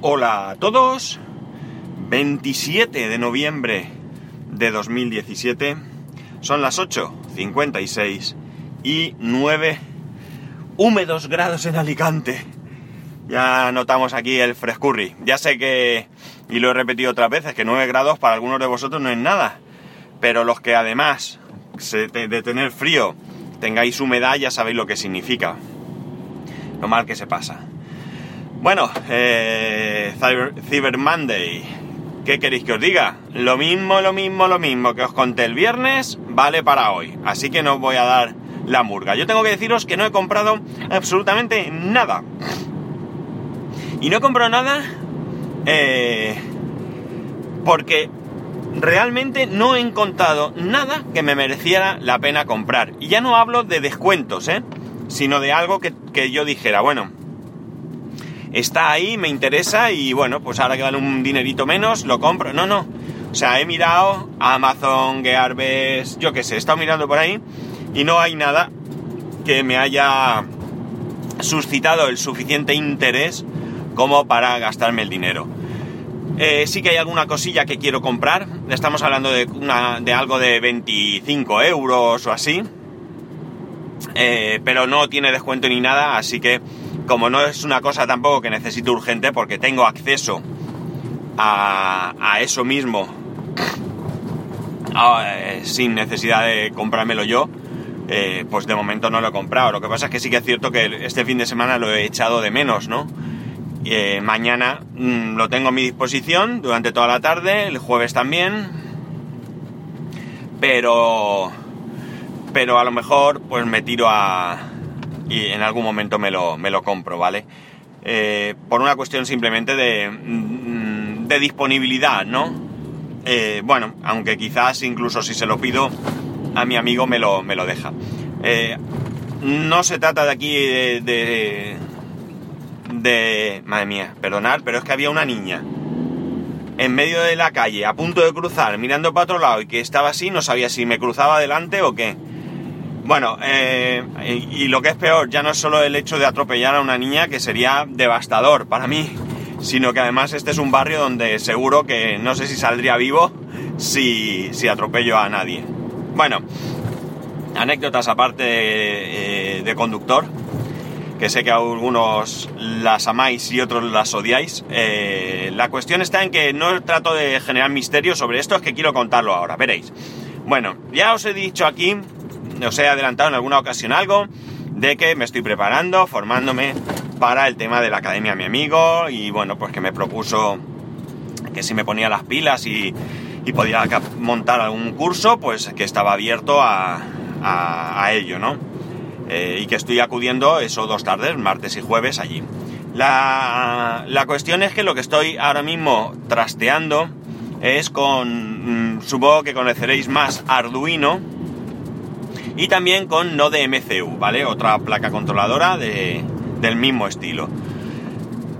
Hola a todos, 27 de noviembre de 2017, son las 8.56 y 9 húmedos grados en Alicante. Ya notamos aquí el frescurri. Ya sé que, y lo he repetido otras veces, que 9 grados para algunos de vosotros no es nada. Pero los que además de tener frío tengáis humedad ya sabéis lo que significa. Lo mal que se pasa. Bueno, eh, Cyber, Monday. ¿Qué queréis que os diga? Lo mismo, lo mismo, lo mismo que os conté el viernes, vale para hoy. Así que no os voy a dar la murga. Yo tengo que deciros que no he comprado absolutamente nada. Y no he comprado nada eh, porque realmente no he encontrado nada que me mereciera la pena comprar. Y ya no hablo de descuentos, ¿eh? Sino de algo que, que yo dijera, bueno, está ahí, me interesa y bueno, pues ahora que vale un dinerito menos, lo compro. No, no. O sea, he mirado Amazon, Gearbest, yo qué sé, he estado mirando por ahí y no hay nada que me haya suscitado el suficiente interés como para gastarme el dinero. Eh, sí que hay alguna cosilla que quiero comprar. Estamos hablando de, una, de algo de 25 euros o así. Eh, pero no tiene descuento ni nada, así que como no es una cosa tampoco que necesito urgente porque tengo acceso a, eso mismo eh, sin necesidad de comprármelo yo, eh, pues de momento no lo he comprado. Lo que pasa es que sí que es cierto que este fin de semana lo he echado de menos, ¿no? Eh, mañana mm, lo tengo a mi disposición durante toda la tarde, el jueves también, pero pero a lo mejor pues me tiro a, y en algún momento me lo, me lo compro, ¿vale? Eh, por una cuestión simplemente de, mm, de disponibilidad, ¿no? Eh, bueno, aunque quizás incluso si se lo pido a mi amigo me lo, me lo deja. Eh, no se trata de aquí de, de, de... Madre mía, perdonad, pero es que había una niña en medio de la calle, a punto de cruzar, mirando para otro lado y que estaba así, no sabía si me cruzaba adelante o qué. Bueno, eh, y, lo que es peor, ya no es solo el hecho de atropellar a una niña, que sería devastador para mí, sino que además este es un barrio donde seguro que no sé si saldría vivo si, si atropello a nadie. Bueno, anécdotas aparte de, eh, conductor, que sé que algunos las amáis y otros las odiáis. Eh, la cuestión está en que no trato de generar misterio sobre esto, es que quiero contarlo ahora, veréis. Bueno, ya os he dicho aquí os he adelantado en alguna ocasión algo de que me estoy preparando, formándome para el tema de la academia mi amigo y bueno, pues que me propuso que si me ponía las pilas y, podía montar algún curso, pues que estaba abierto a, ello, ¿no? Eh, y que estoy acudiendo eso dos tardes, martes y jueves allí. La, la, cuestión es que lo que estoy ahora mismo trasteando es con, mm, supongo que conoceréis más Arduino, y también con Node MCU, ¿vale? Otra placa controladora de, del mismo estilo.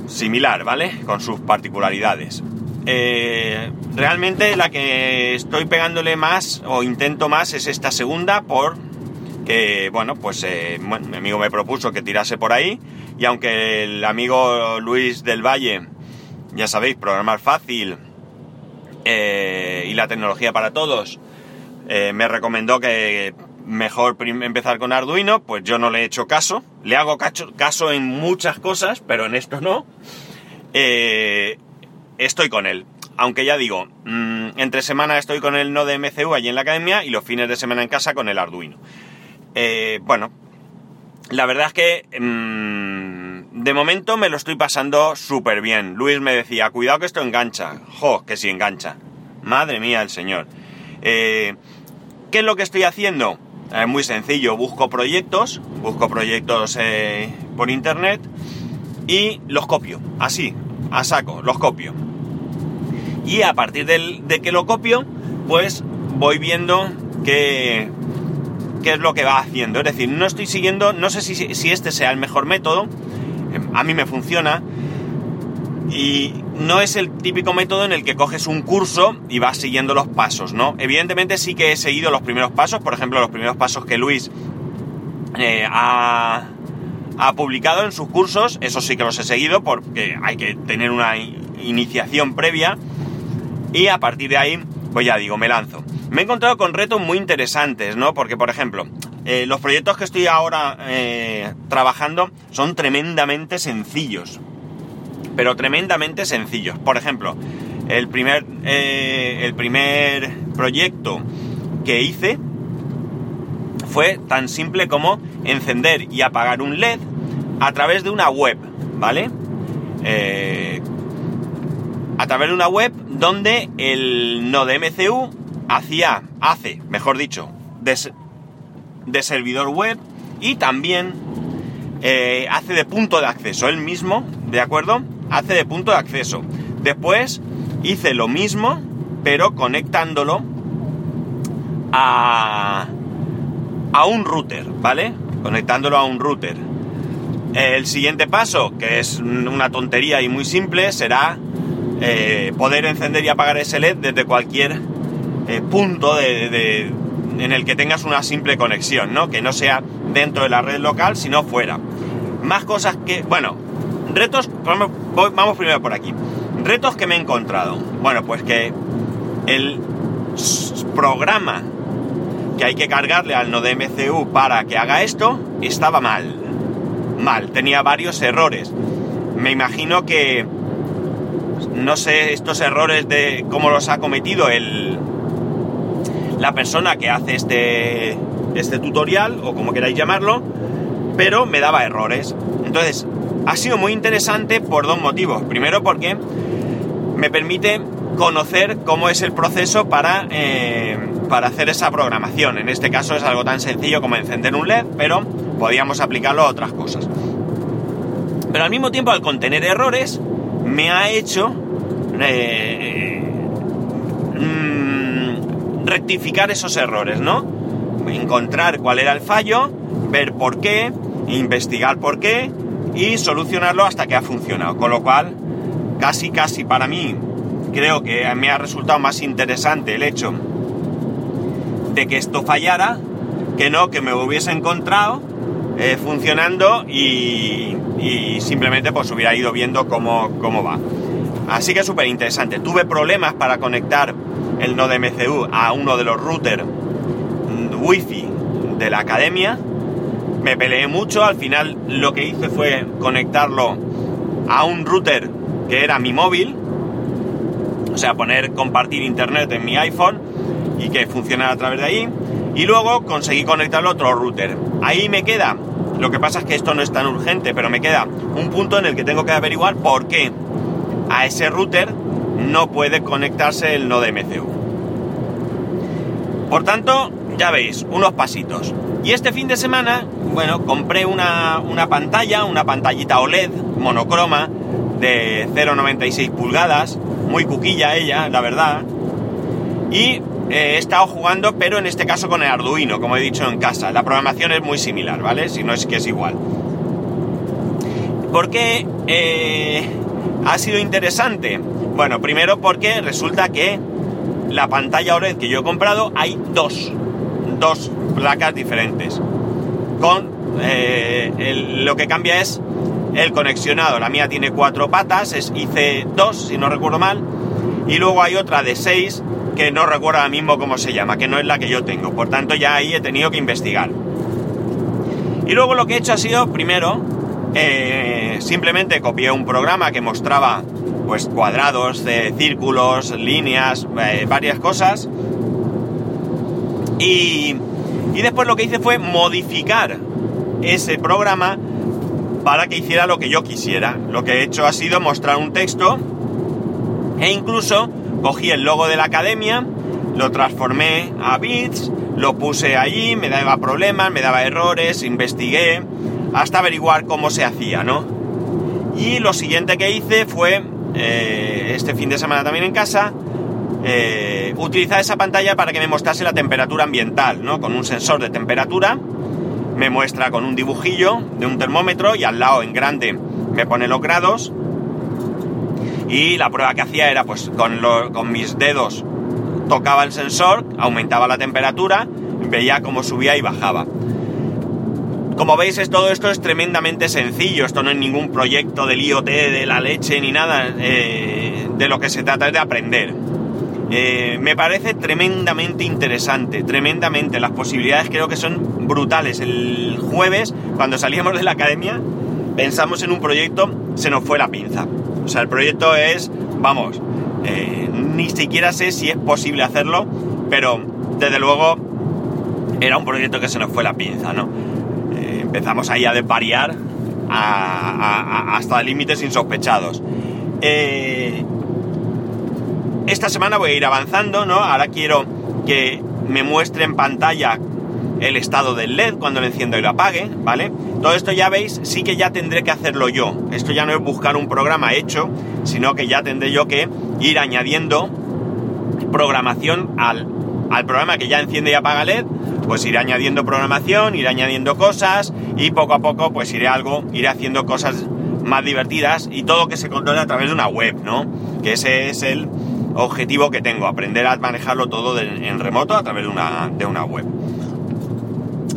Similar, ¿vale? Con sus particularidades. Eh, realmente la que estoy pegándole más o intento más es esta segunda por que, bueno, pues eh, mi amigo me propuso que tirase por ahí y aunque el amigo Luis del Valle, ya sabéis, programar fácil eh, y la tecnología para todos, me recomendó que mejor empezar con Arduino, pues yo no le he hecho caso. Le hago caso, en muchas cosas, pero en esto no. Eh, estoy con él. Aunque ya digo, mm, entre semana estoy con el Node MCU allí en la academia y los fines de semana en casa con el Arduino. Eh, bueno, la verdad es que mm, de momento me lo estoy pasando súper bien. Luis me decía, cuidado que esto engancha. Jo, que si engancha. Madre mía el señor. Eh, ¿Qué es lo que estoy haciendo? Es muy sencillo, busco proyectos, busco proyectos eh, por internet y los copio, así, a saco, los copio. Y a partir de que lo copio, pues voy viendo qué, qué es lo que va haciendo. Es decir, no estoy siguiendo, no sé si, si este sea el mejor método, a mí me funciona, y no es el típico método en el que coges un curso y vas siguiendo los pasos, ¿no? Evidentemente sí que he seguido los primeros pasos, por ejemplo, los primeros pasos que Luis eh, ha, publicado en sus cursos, eso sí que los he seguido porque hay que tener una iniciación previa y a partir de ahí, pues ya digo, me lanzo. Me he encontrado con retos muy interesantes, ¿no? Porque, por ejemplo, eh, los proyectos que estoy ahora eh, trabajando son tremendamente sencillos. Pero tremendamente sencillos. Por ejemplo, el primer, eh, el primer proyecto que hice fue tan simple como encender y apagar un LED a través de una web, ¿vale? a través de una web donde el node MCU hacía, hace, mejor dicho, de, servidor web y también eh, hace de punto de acceso. Él mismo, ¿de acuerdo? Hace de punto de acceso. Después hice lo mismo, pero conectándolo a, a un router, ¿vale? Conectándolo a un router. El siguiente paso, que es una tontería y muy simple, será eh, poder encender y apagar ese LED desde cualquier eh, punto de, en el que tengas una simple conexión, ¿no? Que no sea dentro de la red local, sino fuera. Más cosas que, bueno, retos, vamos, primero por aquí. Retos que me he encontrado. Bueno, pues que el programa que hay que cargarle al node MCU para que haga esto estaba mal. Mal, tenía varios errores. Me imagino que no sé estos errores de cómo los ha cometido el, la persona que hace este, este tutorial, o como queráis llamarlo, pero me daba errores. Entonces, ha sido muy interesante por dos motivos. Primero porque me permite conocer cómo es el proceso para, eh, para hacer esa programación. En este caso es algo tan sencillo como encender un LED, pero podíamos aplicarlo a otras cosas. Pero al mismo tiempo, al contener errores, me ha hecho eh, mm, rectificar esos errores, ¿no? Encontrar cuál era el fallo, ver por qué, investigar por qué y solucionarlo hasta que ha funcionado. Con lo cual, casi, casi para mí, creo que me ha resultado más interesante el hecho de que esto fallara que no que me hubiese encontrado eh, funcionando y, simplemente pues hubiera ido viendo cómo, cómo va. Así que súper interesante. Tuve problemas para conectar el node MCU a uno de los routers wifi de la academia. Me peleé mucho, al final lo que hice fue conectarlo a un router que era mi móvil, o sea, poner compartir internet en mi iPhone y que funcionara a través de ahí. Y luego conseguí conectarlo a otro router. Ahí me queda, lo que pasa es que esto no es tan urgente, pero me queda un punto en el que tengo que averiguar por qué a ese router no puede conectarse el node MCU. Por tanto, ya veis, unos pasitos. Y este fin de semana, bueno, compré una, pantalla, una pantallita OLED monocroma de 0,96 pulgadas, muy cuquilla ella, la verdad. Y eh, he estado jugando, pero en este caso con el Arduino, como he dicho en casa. La programación es muy similar, ¿vale? Si no es que es igual. Porque eh, ha sido interesante. Bueno, primero porque resulta que la pantalla OLED que yo he comprado hay dos, dos placas diferentes. Con eh, lo que cambia es el conexionado. La mía tiene cuatro patas, es IC2 si no recuerdo mal. Y luego hay otra de seis que no recuerdo ahora mismo cómo se llama, que no es la que yo tengo. Por tanto ya ahí he tenido que investigar. Y luego lo que he hecho ha sido, primero, eh, simplemente copié un programa que mostraba pues cuadrados, círculos, líneas, eh, varias cosas. Y, y después lo que hice fue modificar ese programa para que hiciera lo que yo quisiera. Lo que he hecho ha sido mostrar un texto e incluso cogí el logo de la academia, lo transformé a bits, lo puse allí, me daba problemas, me daba errores, investigué, hasta averiguar cómo se hacía, ¿no? Y lo siguiente que hice fue, eh, este fin de semana también en casa, eh, esa pantalla para que me mostrase la temperatura ambiental, ¿no? Con un sensor de temperatura, me muestra con un dibujillo de un termómetro y al lado en grande me pone los grados. Y la prueba que hacía era pues con, con mis dedos tocaba el sensor, aumentaba la temperatura, veía cómo subía y bajaba Como veis, es, todo esto es tremendamente sencillo. Esto no es ningún proyecto del IoT, de la leche, ni nada. Eh, de lo que se trata es de aprender. Eh, me parece tremendamente interesante, tremendamente. Las posibilidades creo que son brutales. El jueves, cuando salíamos de la academia, pensamos en un proyecto, se nos fue la pinza. O sea, el proyecto es, vamos, eh, ni siquiera sé si es posible hacerlo, pero desde luego era un proyecto que se nos fue la pinza, ¿no? Eh, empezamos ahí a desvariar hasta límites insospechados. Eh, esta semana voy a ir avanzando, ¿no? Ahora quiero que me muestre en pantalla el estado del LED cuando lo enciendo y lo apague, ¿vale? Todo esto ya veis, sí que ya tendré que hacerlo yo. Esto ya no es buscar un programa hecho, sino que ya tendré yo que ir añadiendo programación al, al programa que ya enciende y apaga LED, pues iré añadiendo programación, iré añadiendo cosas y poco a poco pues iré algo, iré haciendo cosas más divertidas y todo que se controle a través de una web, ¿no? Que ese es el objetivo que tengo, aprender a manejarlo todo en remoto a través de una, de una web.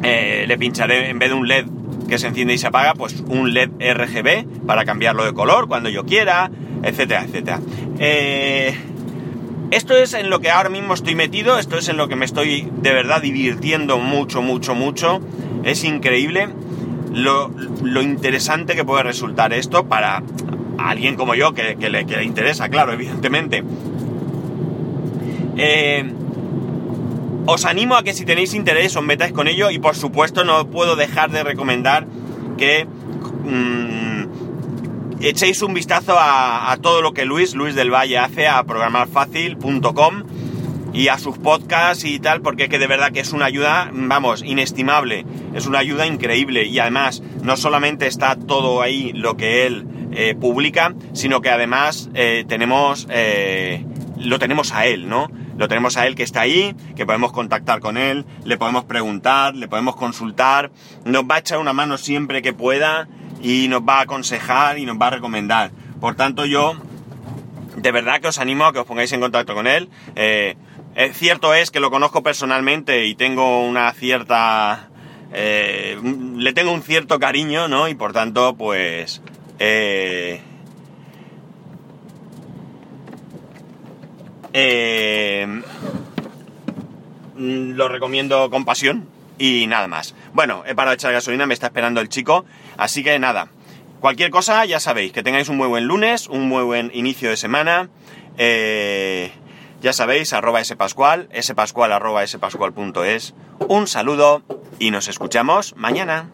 Eh, le pincharé en vez de un LED que se enciende y se apaga, pues un LED RGB para cambiarlo de color cuando yo quiera, etcétera, etcétera. Eh, esto es en lo que ahora mismo estoy metido, esto es en lo que me estoy de verdad divirtiendo mucho, mucho, mucho. Es increíble lo, interesante que puede resultar esto para alguien como yo que, le, que le interesa, claro, evidentemente. Eh, os animo a que si tenéis interés os metáis con ello y por supuesto no puedo dejar de recomendar que mm, echéis un vistazo a, todo lo que Luis, Luis del Valle hace a programarfacil.com y a sus podcasts y tal, porque que de verdad que es una ayuda, vamos, inestimable, es una ayuda increíble y además no solamente está todo ahí lo que él eh, publica, sino que además eh, tenemos, lo tenemos a él, ¿no? Lo tenemos a él que está ahí, que podemos contactar con él, le podemos preguntar, le podemos consultar, nos va a echar una mano siempre que pueda y nos va a aconsejar y nos va a recomendar. Por tanto, yo de verdad que os animo a que os pongáis en contacto con él. Eh, cierto es que lo conozco personalmente y tengo una cierta... Eh, le tengo un cierto cariño, ¿no? Y por tanto, pues... Eh, Eh, lo recomiendo con pasión y nada más. Bueno, he parado de echar gasolina, me está esperando el chico, así que nada. Cualquier cosa, ya sabéis, que tengáis un muy buen lunes, un muy buen inicio de semana. Eh, ya sabéis, arroba spascual, spascual arroba spascual.es. Un saludo y nos escuchamos mañana.